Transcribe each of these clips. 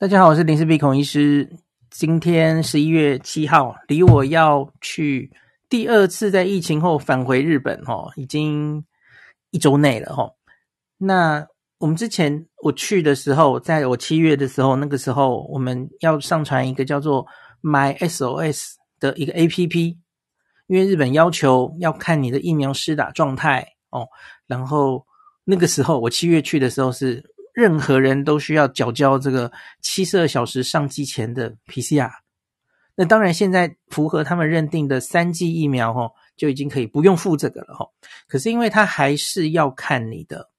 大家好，我是林氏鼻孔医师。今天十一月七号，离我要去第二次在疫情后返回日本，哦，已经一周内了，哦。那我们之前我去的时候，在我七月的时候，那个时候我们要上传一个叫做 My SOS 的一个 APP，因为日本要求要看你的疫苗施打状态哦。然后那个时候我七月去的时候是。任何人都需要缴交这个七十二小时上机前的 PCR。那当然，现在符合他们认定的三剂疫苗，吼，就已经可以不用付这个了，吼。可是因为他还是要看你的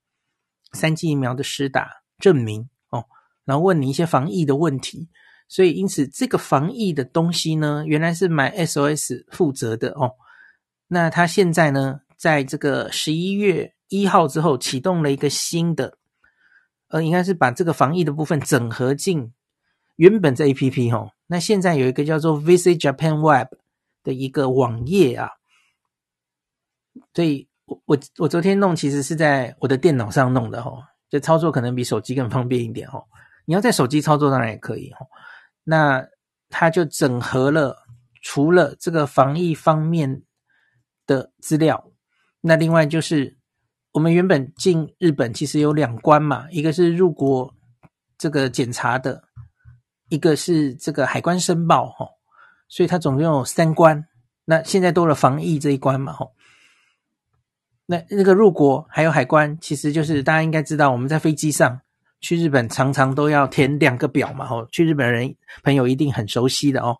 三剂疫苗的施打证明，哦，然后问你一些防疫的问题，所以因此这个防疫的东西呢，原来是买 SOS 负责的，哦。那他现在呢，在这个十一月一号之后启动了一个新的。呃，应该是把这个防疫的部分整合进原本这 APP 哦。那现在有一个叫做 Visit Japan Web 的一个网页啊，所以我我我昨天弄其实是在我的电脑上弄的哦，这操作可能比手机更方便一点哦。你要在手机操作当然也可以哦。那它就整合了除了这个防疫方面的资料，那另外就是。我们原本进日本其实有两关嘛，一个是入国这个检查的，一个是这个海关申报哈，所以它总共有三关。那现在多了防疫这一关嘛，哈。那那个入国还有海关，其实就是大家应该知道，我们在飞机上去日本常常都要填两个表嘛，哈。去日本人朋友一定很熟悉的哦。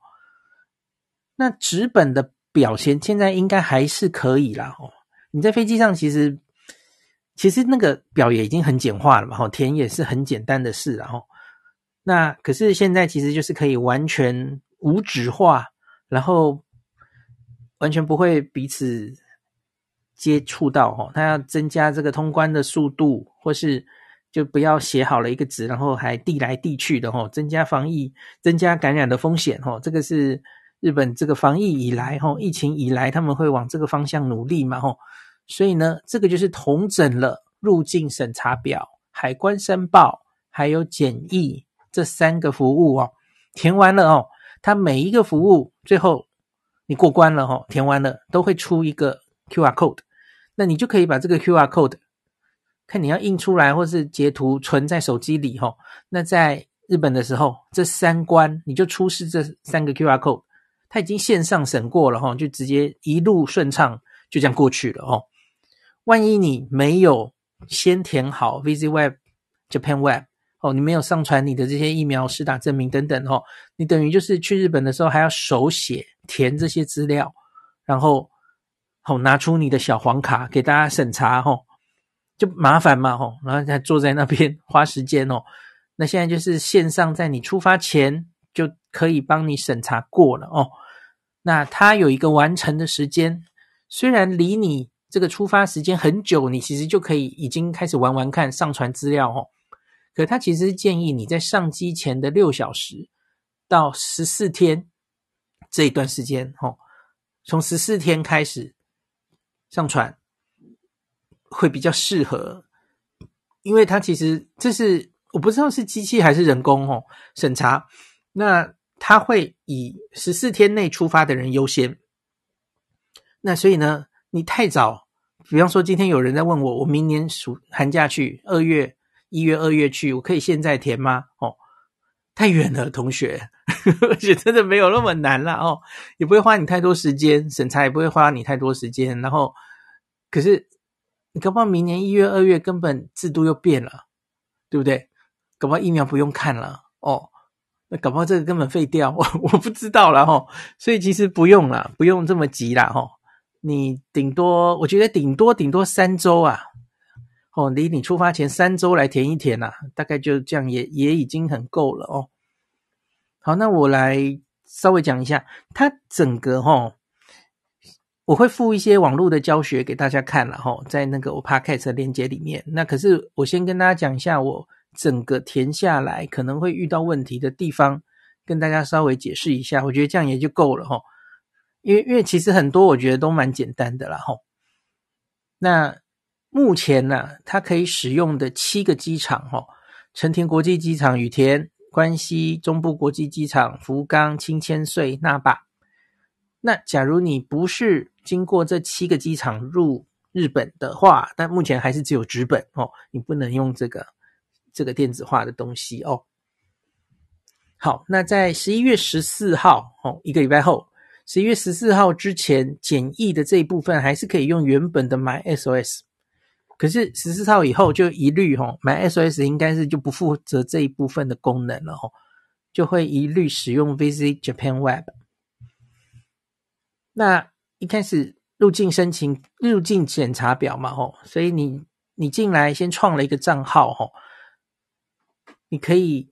那纸本的表现现在应该还是可以啦，哦。你在飞机上其实。其实那个表也已经很简化了嘛，吼，填也是很简单的事，然后那可是现在其实就是可以完全无纸化，然后完全不会彼此接触到，吼，他要增加这个通关的速度，或是就不要写好了一个纸，然后还递来递去的，吼，增加防疫、增加感染的风险，吼，这个是日本这个防疫以来，吼，疫情以来他们会往这个方向努力嘛，吼。所以呢，这个就是统整了入境审查表、海关申报还有检疫这三个服务哦。填完了哦，它每一个服务最后你过关了哦，填完了都会出一个 QR code，那你就可以把这个 QR code 看你要印出来或是截图存在手机里哦。那在日本的时候，这三关你就出示这三个 QR code，它已经线上审过了哈，就直接一路顺畅就这样过去了哦。万一你没有先填好 Visit Web Japan Web 哦，你没有上传你的这些疫苗施打证明等等哦，你等于就是去日本的时候还要手写填这些资料，然后好拿出你的小黄卡给大家审查哦，就麻烦嘛哦，然后再坐在那边花时间哦。那现在就是线上，在你出发前就可以帮你审查过了哦。那它有一个完成的时间，虽然离你。这个出发时间很久，你其实就可以已经开始玩玩看，上传资料哦。可他其实建议你在上机前的六小时到十四天这一段时间，哦，从十四天开始上传，会比较适合，因为它其实这是我不知道是机器还是人工哦审查，那它会以十四天内出发的人优先，那所以呢，你太早，比方说今天有人在问我，我明年暑寒假去二月。一月、二月去，我可以现在填吗？哦，太远了，同学，而且真的没有那么难了哦，也不会花你太多时间，审查也不会花你太多时间。然后，可是你搞不好明年一月、二月根本制度又变了，对不对？搞不好疫苗不用看了哦，那搞不好这个根本废掉，我 我不知道了哦。所以其实不用了，不用这么急了哦。你顶多，我觉得顶多顶多三周啊。哦，离你出发前三周来填一填呐、啊，大概就这样也，也已经很够了哦。好，那我来稍微讲一下，它整个哈、哦，我会附一些网络的教学给大家看了哈、哦，在那个我 Podcast 的链接里面。那可是我先跟大家讲一下，我整个填下来可能会遇到问题的地方，跟大家稍微解释一下。我觉得这样也就够了哈、哦，因为因为其实很多我觉得都蛮简单的啦吼、那目前呢、它可以使用的七个机场，哈，成田国际机场、羽田、关西中部国际机场、福冈、清千岁、那霸。那假如你不是经过这七个机场入日本的话，但目前还是只有直本哦，你不能用这个这个电子化的东西哦。好，那在十一月十四号，哦，一个礼拜后，十一月十四号之前简易的这一部分，还是可以用原本的 MySOS。可是十四号以后就一律吼，MySOS 应该是就不负责这一部分的功能了吼，就会一律使用 Visit Japan Web。那一开始入境申请、入境检查表嘛吼，所以你你进来先创了一个账号吼，你可以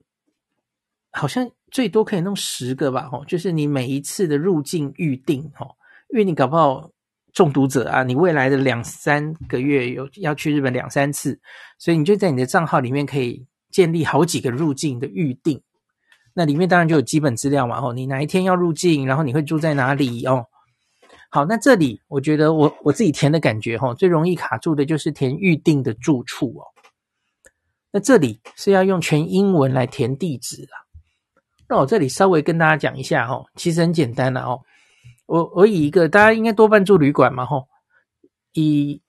好像最多可以弄十个吧吼，就是你每一次的入境预定吼，因为你搞不好。中毒者啊，你未来的两三个月有要去日本两三次，所以你就在你的账号里面可以建立好几个入境的预定。那里面当然就有基本资料嘛，哦，你哪一天要入境，然后你会住在哪里哦。好，那这里我觉得我我自己填的感觉哈，最容易卡住的就是填预定的住处哦。那这里是要用全英文来填地址啊。那我这里稍微跟大家讲一下哈，其实很简单的哦。我我以一个大家应该多半住旅馆嘛吼，以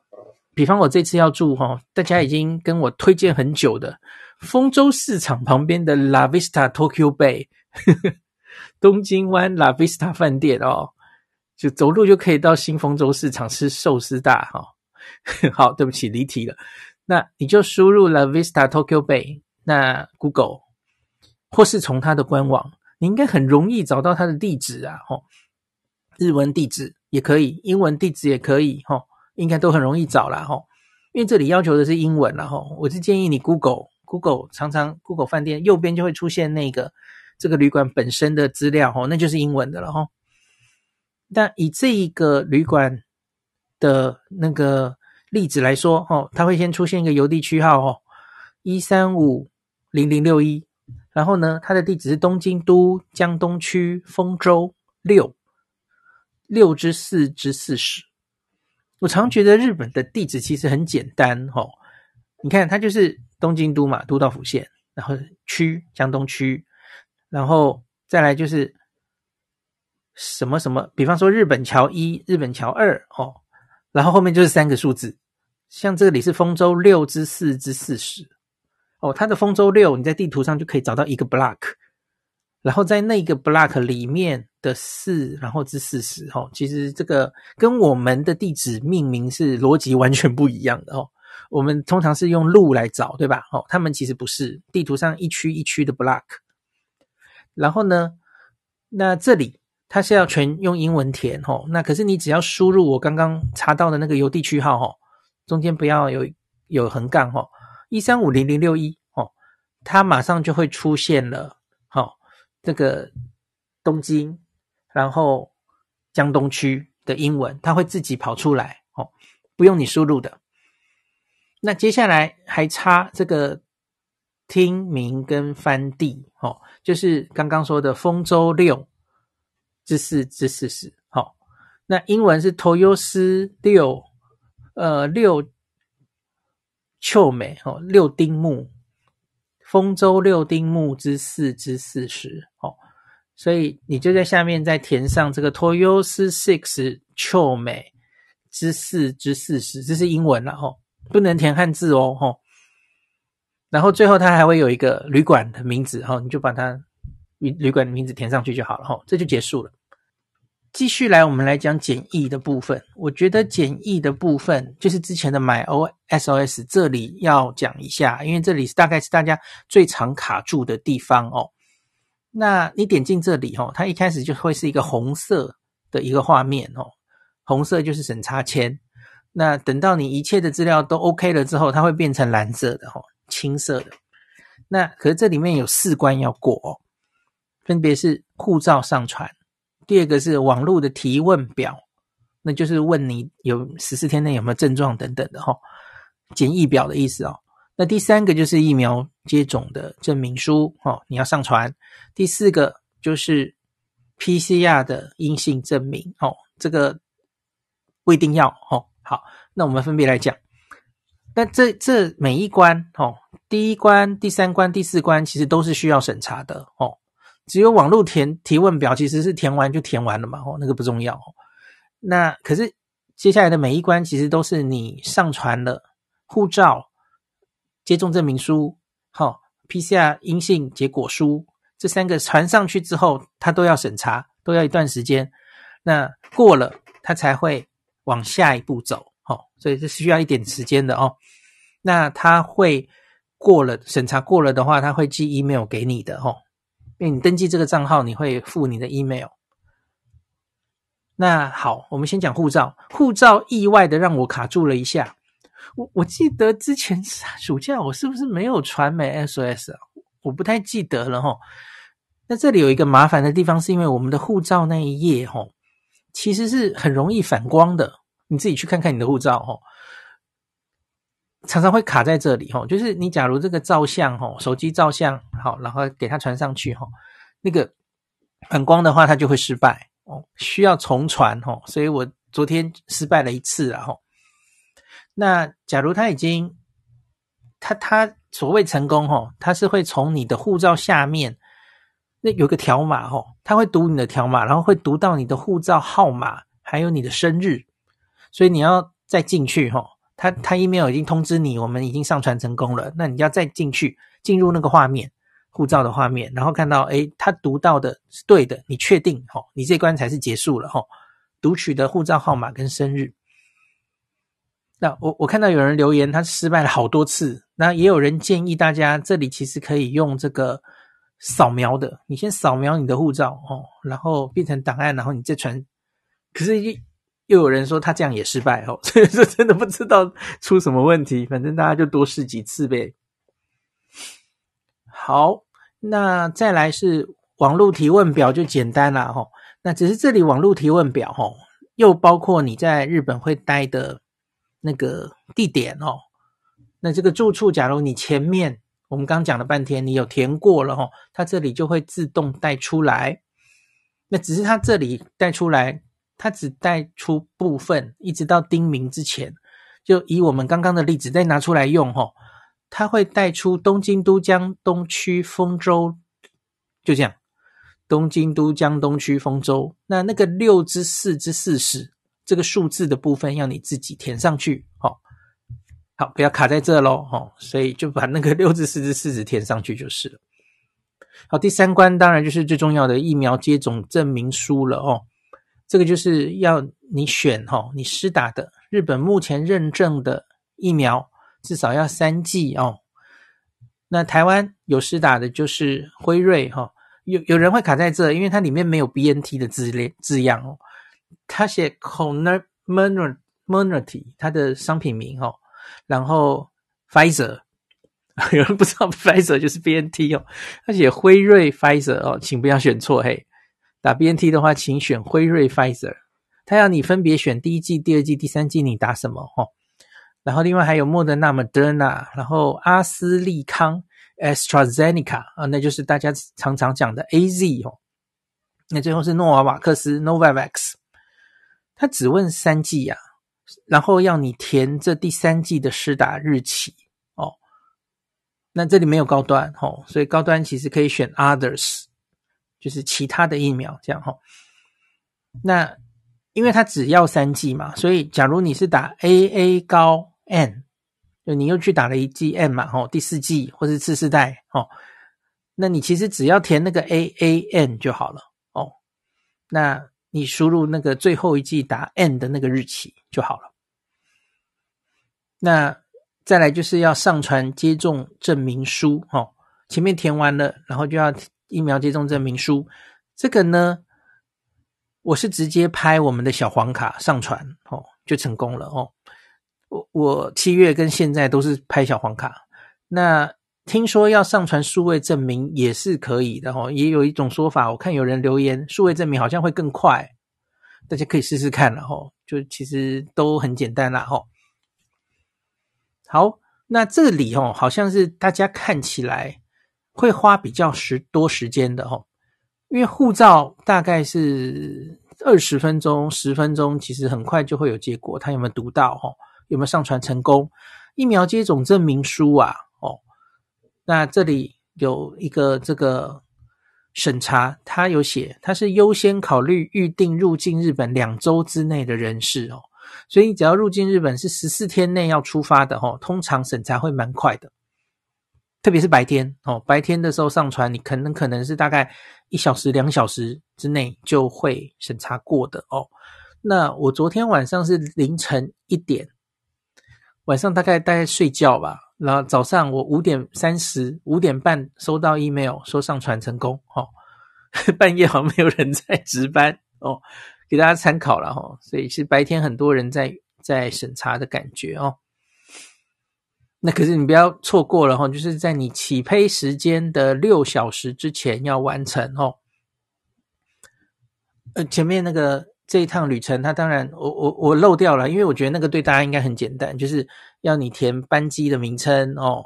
比方我这次要住吼，大家已经跟我推荐很久的丰洲市场旁边的 La Vista Tokyo Bay 呵 呵东京湾 La Vista 饭店哦，就走路就可以到新丰洲市场吃寿司大哈。好，对不起离题了，那你就输入 La Vista Tokyo Bay，那 Google 或是从它的官网，你应该很容易找到它的地址啊吼。日文地址也可以，英文地址也可以，吼，应该都很容易找啦，吼，因为这里要求的是英文啦，吼，我是建议你 Google Google，常常 Google 饭店右边就会出现那个这个旅馆本身的资料，吼，那就是英文的了，吼。但以这一个旅馆的那个例子来说，吼，它会先出现一个邮递区号，吼，一三五零零六一，然后呢，它的地址是东京都江东区丰州六。六之四之四十，我常觉得日本的地址其实很简单、哦。你看，它就是东京都嘛，都道府县，然后区江东区，然后再来就是什么什么，比方说日本桥一、日本桥二哦，然后后面就是三个数字，像这里是丰州六之四之四十哦，它的丰洲六，你在地图上就可以找到一个 block。然后在那个 block 里面的四，然后至四十，哈，其实这个跟我们的地址命名是逻辑完全不一样的哦。我们通常是用路来找，对吧？哦，他们其实不是地图上一区一区的 block。然后呢，那这里它是要全用英文填，哦，那可是你只要输入我刚刚查到的那个邮递区号，哦，中间不要有有横杠，哦，一三五零零六一，哦，它马上就会出现了，哦。这个东京，然后江东区的英文，它会自己跑出来哦，不用你输入的。那接下来还差这个听名跟翻地哦，就是刚刚说的丰洲六之四之四十。好，那英文是 Toyosu 六呃六秋美哦六丁目，丰州六丁目之四之四十。哦，所以你就在下面再填上这个 Toyos six 秋美之四之四十，这是英文了哦，不能填汉字哦，吼。然后最后它还会有一个旅馆的名字，哈，你就把它旅旅馆的名字填上去就好了，哈，这就结束了。继续来，我们来讲简易的部分。我觉得简易的部分就是之前的 MyOSOS，这里要讲一下，因为这里是大概是大家最常卡住的地方哦。那你点进这里，哈，它一开始就会是一个红色的一个画面哦，红色就是审查签。那等到你一切的资料都 OK 了之后，它会变成蓝色的，哈。青色的，那可是这里面有四关要过哦，分别是护照上传，第二个是网络的提问表，那就是问你有十四天内有没有症状等等的哈、哦，检疫表的意思哦。那第三个就是疫苗接种的证明书哦，你要上传。第四个就是 PCR 的阴性证明哦，这个不一定要哦。好，那我们分别来讲。那这这每一关哦，第一关、第三关、第四关其实都是需要审查的哦。只有网络填提问表其实是填完就填完了嘛，哦，那个不重要。那可是接下来的每一关其实都是你上传了护照、接种证明书、好、哦、PCR 阴性结果书这三个传上去之后，它都要审查，都要一段时间。那过了，它才会往下一步走。哦，所以是需要一点时间的哦。那他会过了审查过了的话，他会寄 email 给你的哦。因为你登记这个账号，你会附你的 email。那好，我们先讲护照。护照意外的让我卡住了一下。我我记得之前暑假我是不是没有传 MySOS 啊？我不太记得了哈。那这里有一个麻烦的地方，是因为我们的护照那一页哈，其实是很容易反光的。你自己去看看你的护照哦，常常会卡在这里哦。就是你假如这个照相哦，手机照相好，然后给它传上去哈，那个反光的话，它就会失败哦，需要重传哦。所以我昨天失败了一次了哈。那假如他已经，他他所谓成功哈，他是会从你的护照下面那有个条码哈，他会读你的条码，然后会读到你的护照号码，还有你的生日。所以你要再进去哈，他他 email 已经通知你，我们已经上传成功了。那你要再进去，进入那个画面，护照的画面，然后看到诶，他读到的是对的，你确定哈，你这关才是结束了哈。读取的护照号码跟生日。那我我看到有人留言，他失败了好多次。那也有人建议大家，这里其实可以用这个扫描的，你先扫描你的护照哦，然后变成档案，然后你再传。可是一。又有人说他这样也失败哦，所以说真的不知道出什么问题，反正大家就多试几次呗。好，那再来是网络提问表就简单了哈。那只是这里网络提问表哈，又包括你在日本会待的那个地点哦。那这个住处，假如你前面我们刚讲了半天，你有填过了哈，它这里就会自动带出来。那只是它这里带出来。它只带出部分，一直到丁名之前，就以我们刚刚的例子再拿出来用吼，它会带出东京都江东区丰州，就这样，东京都江东区丰州，那那个六之四之四十这个数字的部分要你自己填上去，好，好，不要卡在这喽，吼，所以就把那个六之四之四十填上去就是了。好，第三关当然就是最重要的疫苗接种证明书了哦。这个就是要你选哈，你施打的日本目前认证的疫苗至少要三剂哦。那台湾有施打的就是辉瑞哈，有有人会卡在这，因为它里面没有 BNT 的字列字样哦，它写 Comirnaty 它的商品名哦，然后 Pfizer 有人不知道 Pfizer 就是 BNT 哦，它写辉瑞 Pfizer 哦，请不要选错嘿。打 BNT 的话，请选辉瑞 Pfizer。他要你分别选第一剂、第二剂、第三剂，你打什么？哈，然后另外还有莫德纳、Moderna，然后阿斯利康 AstraZeneca 啊，那就是大家常常讲的 AZ 哦。那最后是诺瓦瓦克斯 （Novavax），他只问三剂呀，然后要你填这第三剂的施打日期哦。那这里没有高端哦，所以高端其实可以选 Others，就是其他的疫苗这样哈。那因为他只要三剂嘛，所以假如你是打 AA 高 N，就你又去打了一剂 N 嘛，吼，第四剂或是次世代，哦，那你其实只要填那个 AAN 就好了，哦，那你输入那个最后一剂打 N 的那个日期就好了。那再来就是要上传接种证明书，哦，前面填完了，然后就要疫苗接种证明书，这个呢。我是直接拍我们的小黄卡上传哦，就成功了哦。我我七月跟现在都是拍小黄卡。那听说要上传数位证明也是可以的哦，也有一种说法，我看有人留言，数位证明好像会更快，大家可以试试看了哦。就其实都很简单啦哦。好，那这里哦，好像是大家看起来会花比较时多时间的哦。因为护照大概是二十分钟、十分钟，其实很快就会有结果。他有没有读到？哈，有没有上传成功？疫苗接种证明书啊，哦，那这里有一个这个审查，他有写，他是优先考虑预定入境日本两周之内的人士哦，所以只要入境日本是十四天内要出发的哦，通常审查会蛮快的。特别是白天哦，白天的时候上传，你可能可能是大概一小时、两小时之内就会审查过的哦。那我昨天晚上是凌晨一点，晚上大概大概睡觉吧，然后早上我五点三十、五点半收到 email 说上传成功哦。半夜好像没有人在值班哦，给大家参考了哈、哦。所以是白天很多人在在审查的感觉哦。那可是你不要错过了哈，就是在你起飞时间的六小时之前要完成哦。呃，前面那个这一趟旅程，它当然我我我漏掉了，因为我觉得那个对大家应该很简单，就是要你填班机的名称哦。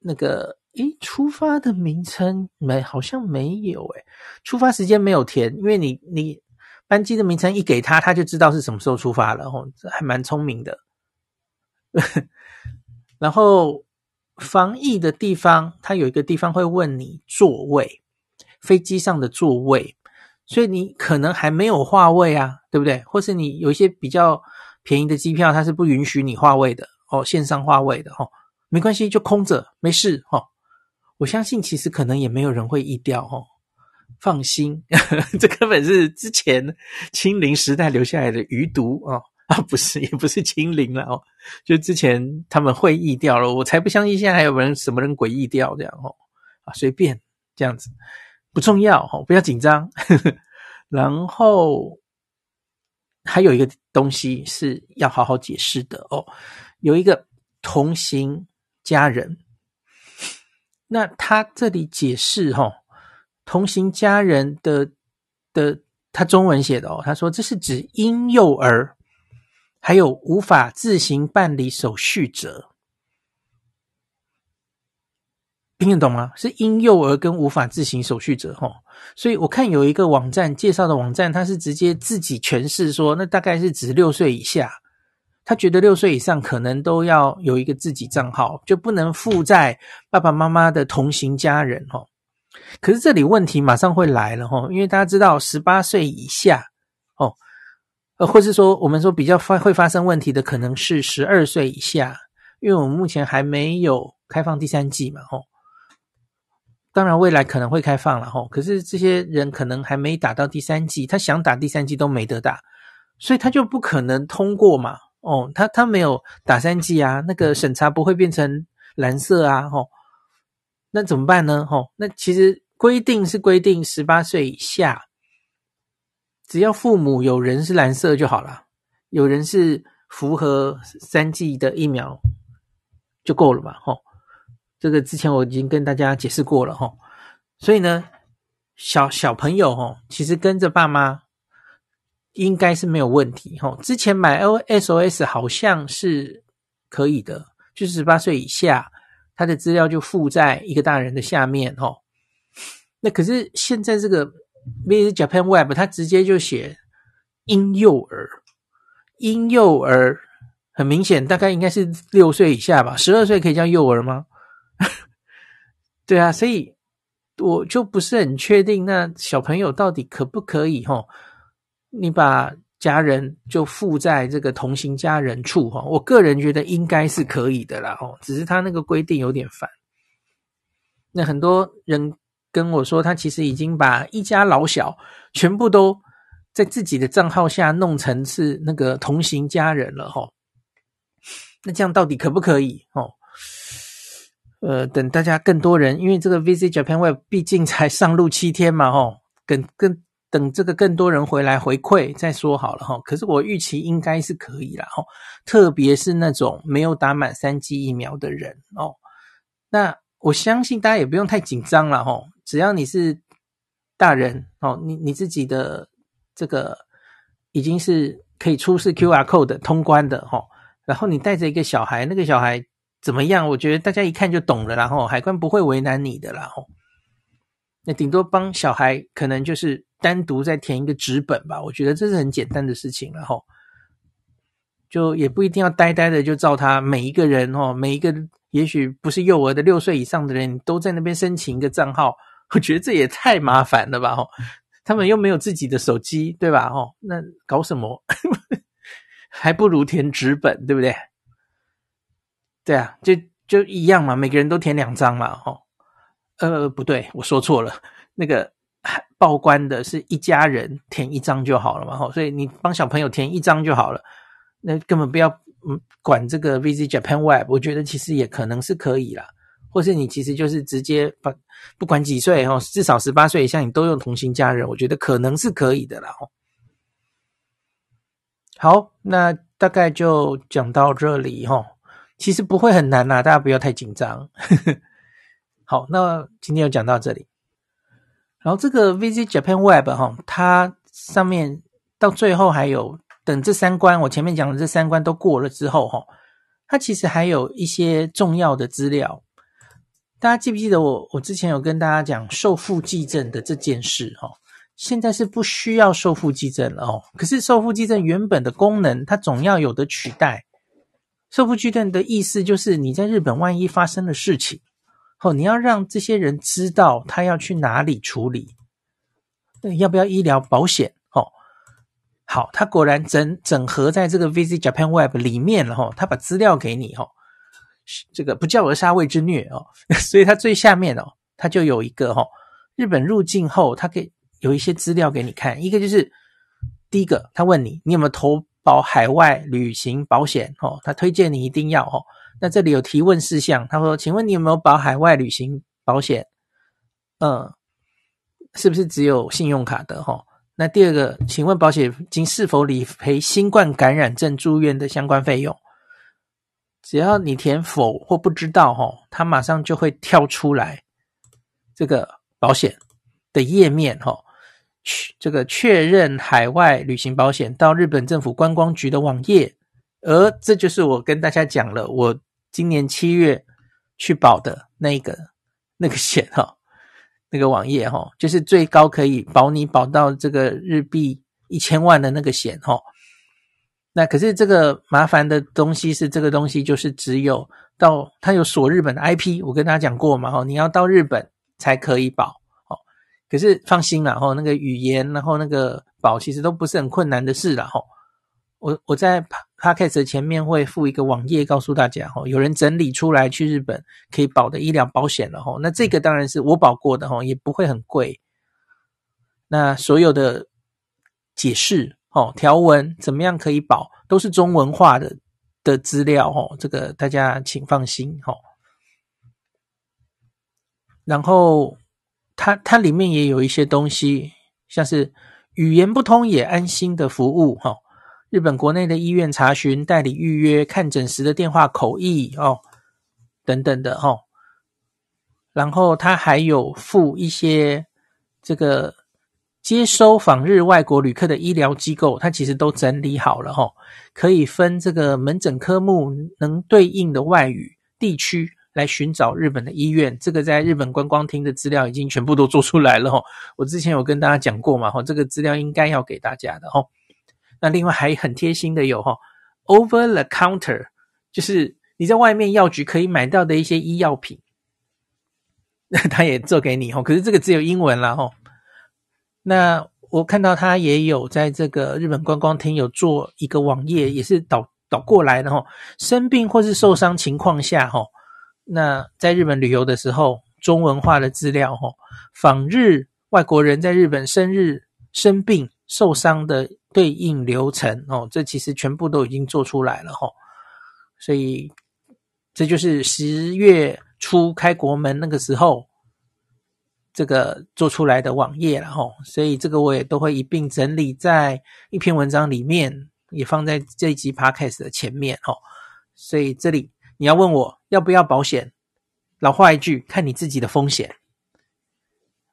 那个诶，出发的名称没好像没有诶，出发时间没有填，因为你你班机的名称一给他，他就知道是什么时候出发了哦，这还蛮聪明的。然后防疫的地方，它有一个地方会问你座位，飞机上的座位，所以你可能还没有划位啊，对不对？或是你有一些比较便宜的机票，它是不允许你划位的哦，线上划位的哦，没关系，就空着，没事哦。我相信其实可能也没有人会疫掉哦，放心，呵呵，这根本是之前清零时代留下来的余毒哦。啊，不是，也不是清零了哦，就之前他们会疫掉了，我才不相信现在还有人什么人鬼疫掉这样哦，啊，随便这样子不重要哦，不要紧张。呵呵，然后还有一个东西是要好好解释的哦，有一个同行家人，那他这里解释哈、哦，同行家人的的他中文写的哦，他说这是指婴幼儿。还有无法自行办理手续者，听得懂吗？是婴幼儿跟无法自行手续者齁。所以我看有一个网站介绍的网站，他是直接自己诠释说，那大概是指六岁以下。他觉得六岁以上可能都要有一个自己账号，就不能附在爸爸妈妈的同行家人齁。可是这里问题马上会来了齁，因为大家知道十八岁以下哦。呃，或是说，我们说比较发会发生问题的，可能是十二岁以下，因为我们目前还没有开放第三季嘛，吼。当然，未来可能会开放了，吼。可是这些人可能还没打到第三季，他想打第三季都没得打，所以他就不可能通过嘛，哦，他他没有打三季啊，那个审查不会变成蓝色啊，吼。那怎么办呢？吼，那其实规定是规定十八岁以下。只要父母有人是蓝色就好了，有人是符合三剂的疫苗就够了嘛，吼。这个之前我已经跟大家解释过了，吼。所以呢，小小朋友，吼，其实跟着爸妈应该是没有问题，吼。之前买 O S O S 好像是可以的，就是十八岁以下，他的资料就附在一个大人的下面，吼。那可是现在这个。V i s Japan Web，它直接就写婴幼儿，婴幼儿很明显，大概应该是六岁以下吧，十二岁可以叫幼儿吗？对啊，所以我就不是很确定，那小朋友到底可不可以？吼，你把家人就附在这个同行家人处，哈，我个人觉得应该是可以的啦，哦，只是他那个规定有点烦。那很多人跟我说，他其实已经把一家老小全部都在自己的账号下弄成是那个同行家人了，哈。那这样到底可不可以？哦，呃，等大家更多人，因为这个 Visit Japan Web 毕竟才上路七天嘛，哈，更更等这个更多人回来回馈再说好了，哈。可是我预期应该是可以啦，哈，特别是那种没有打满三剂疫苗的人，哦，那。我相信大家也不用太紧张了吼，只要你是大人哦，你你自己的这个已经是可以出示 QR code 通关的吼，然后你带着一个小孩，那个小孩怎么样？我觉得大家一看就懂了，然后海关不会为难你的啦吼。那顶多帮小孩可能就是单独再填一个纸本吧，我觉得这是很简单的事情了吼，就也不一定要呆呆的就照他每一个人哦，每一个。也许不是幼儿的六岁以上的人都在那边申请一个账号，我觉得这也太麻烦了吧！吼，他们又没有自己的手机，对吧？哦，那搞什么？还不如填纸本，对不对？对啊，就就一样嘛，每个人都填两张嘛，哦。呃，不对，我说错了，那个报关的是一家人填一张就好了嘛，吼，所以你帮小朋友填一张就好了，那根本不要。嗯，管这个 Visit Japan Web，我觉得其实也可能是可以啦，或是你其实就是直接把不管几岁哦，至少十八岁以下你都用同行家人，我觉得可能是可以的啦。好，那大概就讲到这里哈，其实不会很难啦，大家不要太紧张。好，那今天就讲到这里。然后这个 Visit Japan Web 哈，它上面到最后还有。等这三关，我前面讲的这三关都过了之后，哈，它其实还有一些重要的资料。大家记不记得我？我之前有跟大家讲受付寄证的这件事，哈，现在是不需要受付寄证了，哦。可是受付寄证原本的功能，它总要有的取代。受付寄证的意思就是，你在日本万一发生了事情，哦，你要让这些人知道他要去哪里处理，要不要医疗保险？哦好，他果然整整合在这个 Visit Japan Web 里面了哈，他把资料给你哈，这个不叫而杀谓之虐哦，所以它最下面哦，它就有一个哈，日本入境后，它给有一些资料给你看，一个就是第一个，他问你你有没有投保海外旅行保险哦，他推荐你一定要哦，那这里有提问事项，他说，请问你有没有保海外旅行保险？嗯，是不是只有信用卡的哈？那第二个，请问保险金是否理赔新冠感染症住院的相关费用？只要你填否或不知道，哈，它马上就会跳出来这个保险的页面，哈，这个确认海外旅行保险到日本政府观光局的网页，而这就是我跟大家讲了，我今年七月去保的那个那个险，哈。那个网页哈，就是最高可以保你保到这个日币一千万的那个险哈。那可是这个麻烦的东西是，这个东西就是只有到它有锁日本的 IP，我跟大家讲过嘛哈，你要到日本才可以保。哦，可是放心啦哈，那个语言然后那个保其实都不是很困难的事啦哈。我我在 Podcast 前面会附一个网页告诉大家哈，有人整理出来去日本可以保的医疗保险了哈。那这个当然是我保过的哈，也不会很贵。那所有的解释哦，条文怎么样可以保，都是中文化的的资料哦。这个大家请放心哦。然后它它里面也有一些东西，像是语言不通也安心的服务哈。日本国内的医院查询、代理预约、看诊时的电话口译哦，等等的、哦。然后它还有附一些这个接收访日外国旅客的医疗机构，他其实都整理好了哈、哦，可以分这个门诊科目能对应的外语地区来寻找日本的医院。这个在日本观光厅的资料已经全部都做出来了哈。我之前有跟大家讲过嘛哈，这个资料应该要给大家的哈。那另外还很贴心的有哈，over the counter，就是你在外面药局可以买到的一些医药品，那他也做给你哈。可是这个只有英文啦哈。那我看到他也有在这个日本观光厅有做一个网页，也是导导过来的哈。生病或是受伤情况下哈，那在日本旅游的时候，中文化的资料哈，访日外国人在日本生日生病受伤的。对应流程哦，这其实全部都已经做出来了哈，所以这就是十月初开国门那个时候这个做出来的网页了哈，所以这个我也都会一并整理在一篇文章里面，也放在这一集 Podcast 的前面哈。所以这里你要问我要不要保险，老话一句，看你自己的风险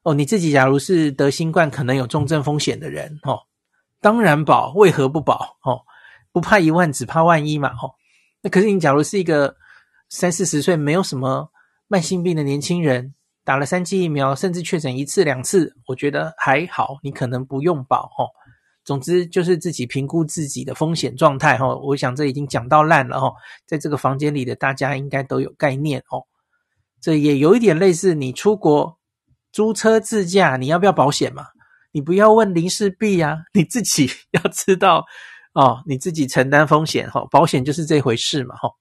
哦。你自己假如是得新冠可能有重症风险的人哦。当然保，为何不保？哦，不怕一万，只怕万一嘛！哦，那可是你假如是一个三四十岁，没有什么慢性病的年轻人，打了三剂疫苗，甚至确诊一次两次，我觉得还好，你可能不用保。哦，总之就是自己评估自己的风险状态。哦，我想这已经讲到烂了。哦，在这个房间里的大家应该都有概念。哦，这也有一点类似你出国租车自驾，你要不要保险嘛？你不要问林氏璧呀，你自己 要知道哦，你自己承担风险哈、哦，保险就是这回事嘛哈、哦。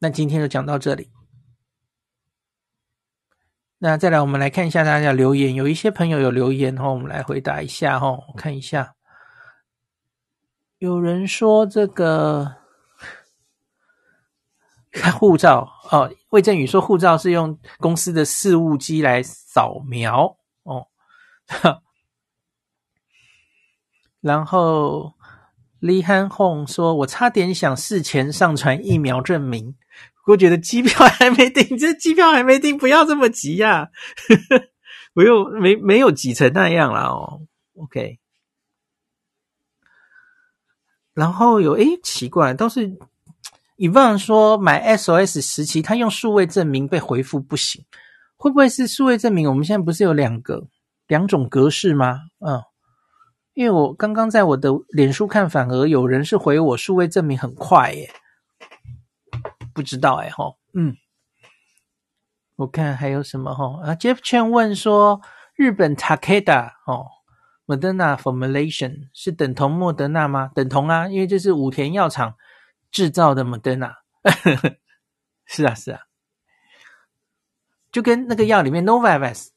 那今天就讲到这里，那再来我们来看一下大家留言，有一些朋友有留言哈、我们来回答一下哈、我看一下，有人说这个看护照哦。魏振宇说：“护照是用公司的事务机来扫描哦。”然后李汉宏说：“我差点想事前上传疫苗证明，我觉得机票还没订，这机票还没订，不要这么急呀、啊！不用，没没有挤成那样了哦。”OK。然后有诶，奇怪，倒是。以往说买 SOS 时期，他用数位证明被回复不行，会不会是数位证明？我们现在不是有两个两种格式吗？嗯，因为我刚刚在我的脸书看，反而有人是回我数位证明很快耶，不知道哎吼，嗯，我看还有什么吼啊？Jeff Chen 问说，日本 Takeda 哦，Moderna formulation 是等同莫德纳吗？等同啊，因为这是武田药厂。制造的 Moderna，是啊是啊，就跟那个药里面 Novavax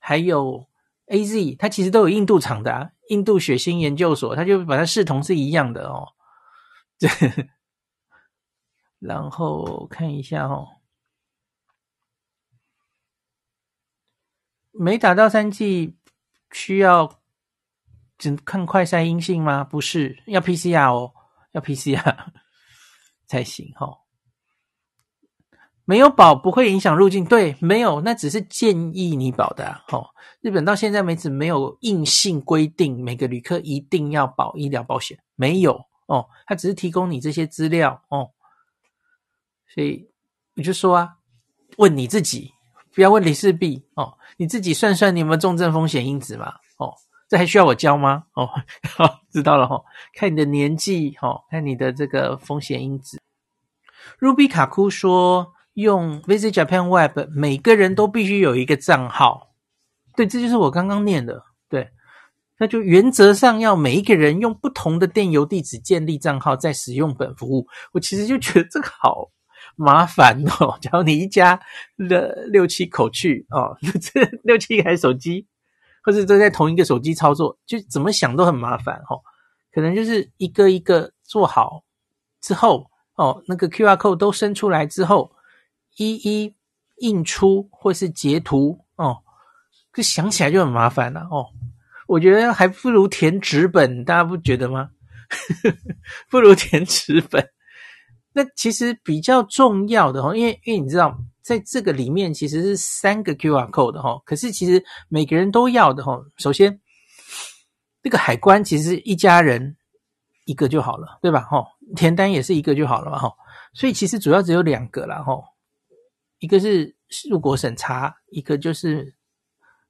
还有 AZ，它其实都有印度厂的啊，印度血清研究所，它就把它视同是一样的哦。这，然后看一下哦，没打到三剂需要只看快筛阴性吗？不是，要 PCR 哦，要 PCR。才行哈，没有保不会影响入境，对，没有，那只是建议你保的哈。日本到现在为止没有硬性规定每个旅客一定要保医疗保险，没有哦，他只是提供你这些资料哦。所以我就说啊，问你自己，不要问李世璧哦，你自己算算你有没有重症风险因子嘛？哦，这还需要我教吗？哦，好，知道了哈，看你的年纪哈，看你的这个风险因子。Ruby 卡库说：“用 Visit Japan Web，每个人都必须有一个账号。对，这就是我刚刚念的。对，那就原则上要每一个人用不同的电邮地址建立账号，再使用本服务。我其实就觉得这个好麻烦哦。假如你一家六六七口去哦，这六七台手机，或者都在同一个手机操作，就怎么想都很麻烦哦。可能就是一个一个做好之后。”哦，那个 QR code 都生出来之后，一一印出或是截图哦，就想起来就很麻烦了哦。我觉得还不如填纸本，大家不觉得吗？不如填纸本。那其实比较重要的哦，因为因为你知道，在这个里面其实是三个 QR code 的哈，可是其实每个人都要的哈。首先，这个海关其实一家人。一个就好了，对吧？哈，填单也是一个就好了嘛，哈。所以其实主要只有两个啦吼，一个是入国审查，一个就是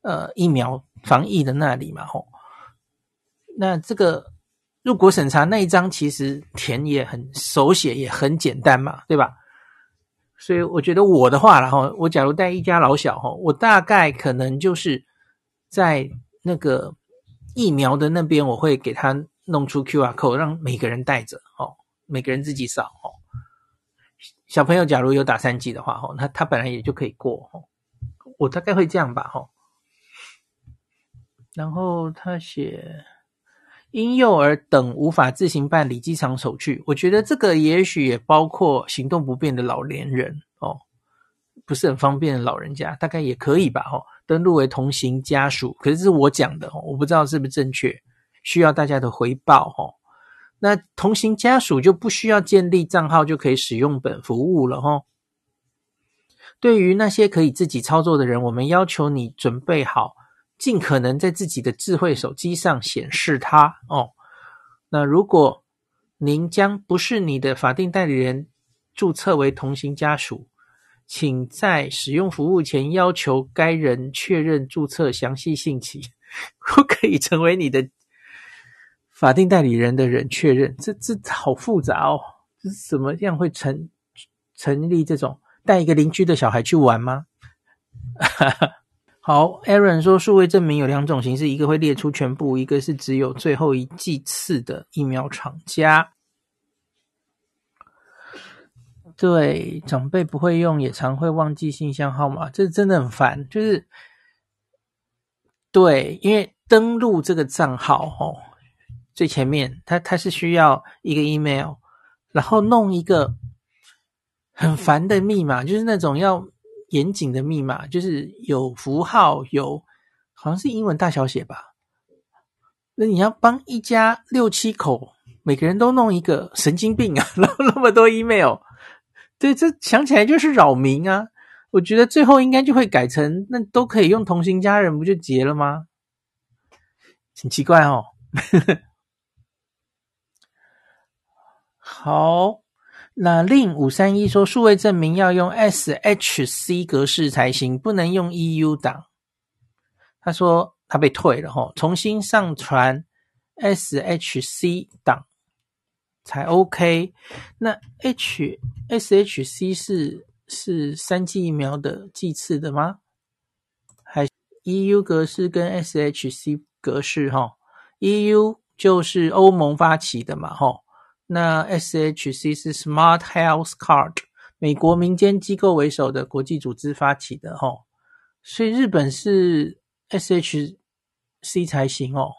呃疫苗防疫的那里嘛哈。那这个入国审查那一张其实填也很手写也很简单嘛，对吧？所以我觉得我的话，然后我假如带一家老小哈，我大概可能就是在那个疫苗的那边，我会给他弄出 QR code，让每个人带着哦，每个人自己扫哦。小朋友假如有打三剂的话吼，那他本来也就可以过吼，我大概会这样吧吼。然后他写。婴幼儿等无法自行办理机场手续，我觉得这个也许也包括行动不便的老年人哦，不是很方便的老人家，大概也可以吧？哦，登录为同行家属，可是这是我讲的哦，我不知道是不是正确，需要大家的回报哦。那同行家属就不需要建立账号就可以使用本服务了哦。对于那些可以自己操作的人，我们要求你准备好。尽可能在自己的智慧手机上显示它哦。那如果您将不是你的法定代理人注册为同行家属，请在使用服务前要求该人确认注册详细信息。不可以成为你的法定代理人的人确认，这这好复杂哦。这是怎么样会成成立这种带一个邻居的小孩去玩吗？哈 哈好，Aaron 说，数位证明有两种形式，一个会列出全部，一个是只有最后一剂次的疫苗厂家。对，长辈不会用，也常会忘记信箱号码，这真的很烦。就是，对，因为登录这个账号哦，最前面它它是需要一个 email，然后弄一个很烦的密码，就是那种要。严谨的密码就是有符号，有好像是英文大小写吧。那你要帮一家六七口，每个人都弄一个神经病啊，然后那么多 email，对，这想起来就是扰民啊。我觉得最后应该就会改成，那都可以用同行家人，不就结了吗？挺奇怪哦。好。那令五三一说，数位证明要用 SHC 格式才行，不能用 EU 档。他说他被退了齁，重新上传 SHC 档才 OK。那 H SHC 是是三剂疫苗的剂次的吗？还 EU 格式跟 SHC 格式齁？EU 就是欧盟发起的嘛齁？那 SHC 是 Smart Health Card，美国民间机构为首的国际组织发起的齁，所以日本是 SHC 才行哦。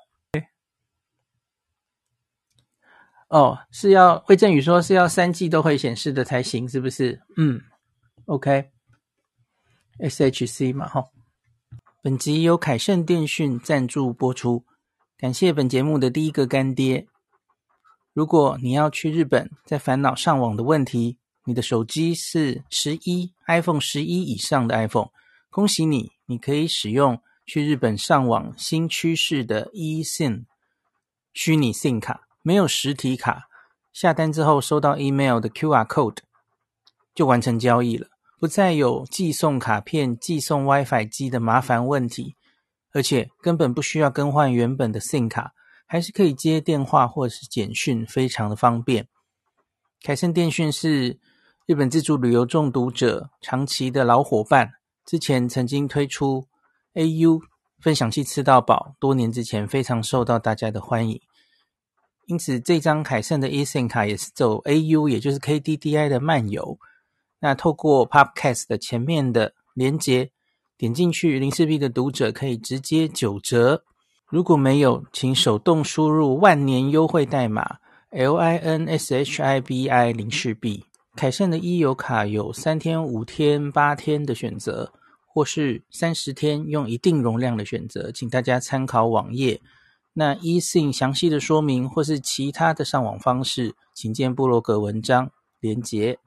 哦，是要魏正宇说是要三 G 都会显示的才行，是不是？嗯，OK，SHC 嘛齁。本集由凯盛电讯赞助播出，感谢本节目的第一个干爹。如果你要去日本，在烦恼上网的问题，你的手机是十一 iPhone 十一以上的 iPhone，恭喜你，你可以使用去日本上网新趋势的 eSIM 虚拟 SIM 卡，没有实体卡，下单之后收到 email 的 QR code 就完成交易了，不再有寄送卡片、寄送 WiFi 机的麻烦问题，而且根本不需要更换原本的 SIM 卡。还是可以接电话或者是简讯，非常的方便。凯盛电讯是日本自助旅游中毒者长期的老伙伴，之前曾经推出 AU 分享器吃到饱，多年之前非常受到大家的欢迎。因此，这张凯盛的 eSIM 卡也是走 AU，也就是 KDDI 的漫游。那透过 Podcast 的前面的连接，点进去，林氏璧的读者可以直接九折。如果没有，请手动输入万年优惠代码 L I N S H I B I 零四 B。凯盛的 e 游卡有三天、五天、八天的选择，或是三十天用一定容量的选择，请大家参考网页。那 eSIM 详细的说明或是其他的上网方式，请见部落格文章连结。